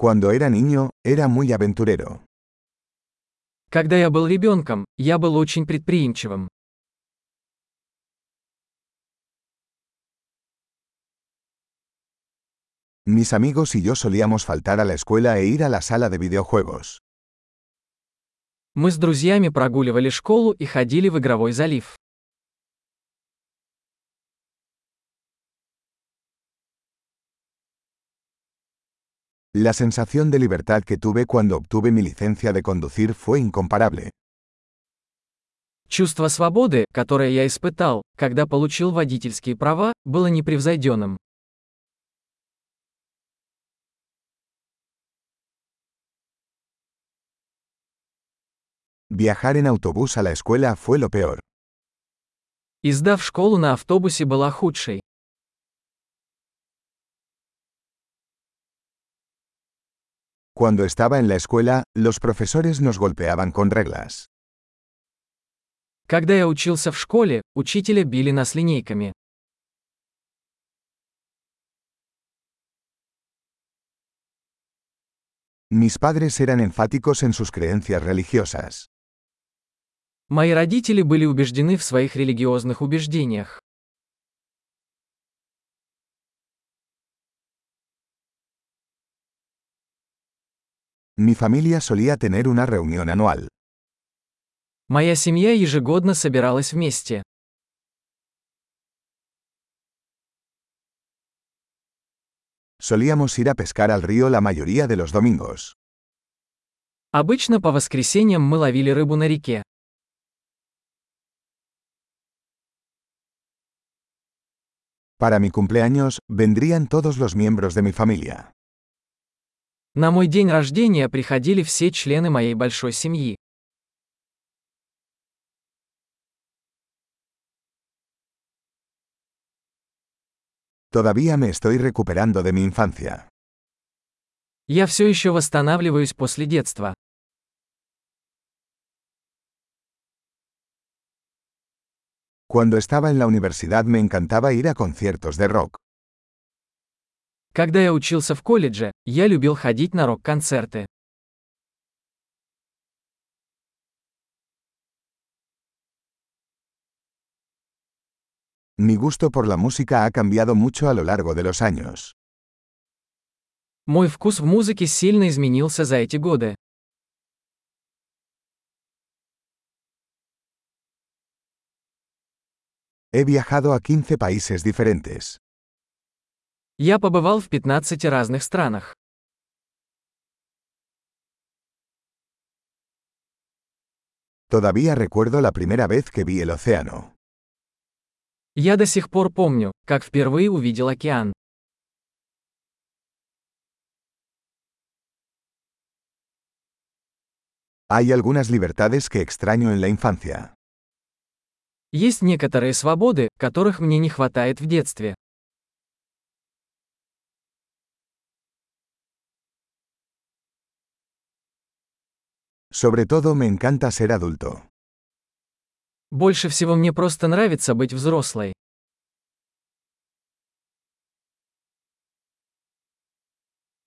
Cuando era niño, era muy aventurero. Когда я был ребенком, я был очень предприимчивым. Mis amigos y yo solíamos faltar a la escuela e ir a la sala de videojuegos. Мы с друзьями прогуливали школу и ходили в игровой залив. La sensación de libertad que tuve cuando obtuve mi licencia de conducir fue incomparable. Чувство свободы, которое я испытал, когда получил водительские права, было непревзойденным. Viajar en autobús a la escuela fue lo peor. Езда в школу на автобусе была худшей. Cuando estaba en la escuela, los profesores nos golpeaban con reglas. Когда я учился в школе, учителя били нас линейками. Mis padres eran enfáticos en sus creencias religiosas. Мои родители были убеждены в своих религиозных убеждениях. Mi familia solía tener una reunión anual. Моя семья ежегодно собиралась вместе. Solíamos ir a pescar al río la mayoría de los domingos. Обычно по воскресеньям мы ловили рыбу на реке. Para mi cumpleaños, vendrían todos los miembros de mi familia. На мой день рождения приходили все члены моей большой семьи. Todavía me estoy recuperando de mi infancia. Я все еще восстанавливаюсь после детства. Cuando estaba en la universidad me encantaba ir a conciertos de rock. Когда я учился в колледже, я любил ходить на рок-концерты. Mi gusto por la música ha cambiado mucho a lo largo de los años. Мой вкус в музыке сильно изменился за эти годы. He viajado a 15 países diferentes. Я побывал в 15 разных странах. Todavía recuerdo la primera vez que vi el océano. Я до сих пор помню, как впервые увидел океан. Hay algunas libertades que extraño en la infancia. Есть некоторые свободы, которых мне не хватает в детстве. Sobre todo me encanta ser adulto. Больше всего мне просто нравится быть взрослой.